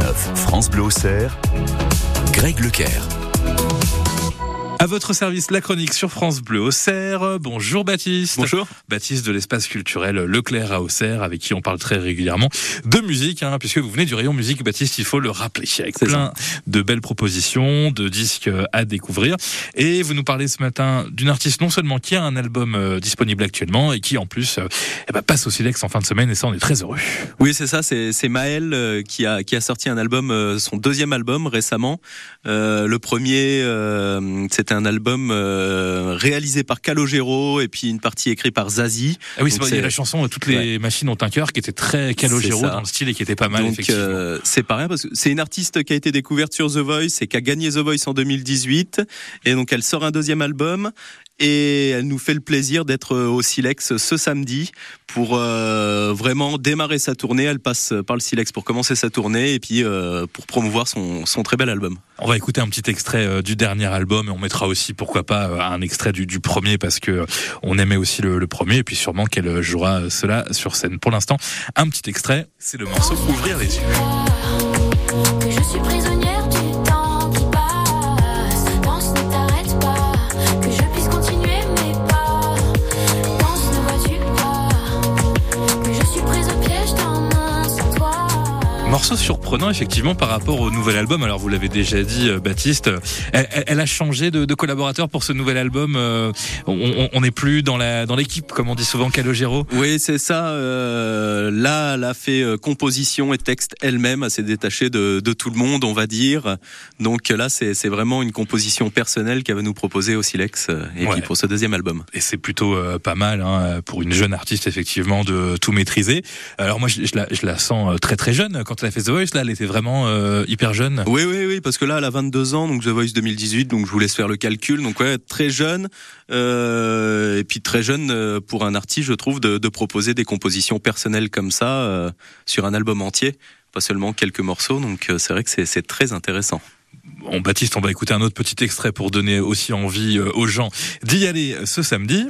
9 France Bleu Greg Lecaire. À votre service, la chronique sur France Bleu Auxerre. Bonjour Baptiste. Bonjour. Baptiste de l'espace culturel Leclerc à Auxerre, avec qui on parle très régulièrement de musique, hein, puisque vous venez du rayon musique, Baptiste, il faut le rappeler, avec plein de belles propositions, de disques à découvrir. Et vous nous parlez ce matin d'une artiste non seulement qui a un album euh, disponible actuellement, et qui en plus euh, eh ben, passe au Silex en fin de semaine, et ça on est très heureux. Oui, c'est ça, c'est Maël euh, qui, a, qui a sorti un album, son deuxième album récemment. le premier, c'était un album euh, réalisé par Calogero et puis une partie écrite par Zazie. Ah oui, c'est la chanson Toutes les machines ont un cœur qui était très Calogero dans le style et qui était pas mal Donc, euh, c'est pas rien parce que c'est une artiste qui a été découverte sur The Voice et qui a gagné The Voice en 2018 et donc elle sort un deuxième album et elle nous fait le plaisir d'être au Silex ce samedi pour euh, vraiment démarrer sa tournée. Elle passe par le Silex pour commencer sa tournée et puis euh, pour promouvoir son, son, très bel album. On va écouter un petit extrait euh, du dernier album et on mettra aussi pourquoi pas un extrait du, du premier parce que on aimait aussi le, le premier et puis sûrement qu'elle jouera cela sur scène. Pour l'instant, un petit extrait, c'est le morceau Ouvrir les yeux. je suis Morceau surprenant effectivement par rapport au nouvel album. Alors vous l'avez déjà dit, euh, Baptiste, elle, a changé de, de, collaborateur pour ce nouvel album. Euh, on n'est plus dans la dans l'équipe comme on dit souvent Calogero. Oui, c'est ça. Euh, là, elle a fait composition et texte elle-même, assez détachée de, de, tout le monde, on va dire. Donc là, c'est vraiment une composition personnelle qu'elle va nous proposer au Silex et puis pour ce deuxième album. Et c'est plutôt pas mal hein, pour une jeune artiste effectivement de tout maîtriser. Alors moi, je, je, la, je la, sens très très jeune quand elle a fait The Voice, là, elle était vraiment euh, hyper jeune. Oui, oui, oui, parce que là, elle a 22 ans, donc The Voice 2018, donc je vous laisse faire le calcul. Donc ouais, très jeune, euh, et puis très jeune euh, pour un artiste, je trouve, de, de proposer des compositions personnelles comme ça euh, sur un album entier, pas seulement quelques morceaux. Donc euh, c'est vrai que c'est très intéressant. Bon, Baptiste, on va écouter un autre petit extrait pour donner aussi envie aux gens d'y aller ce samedi.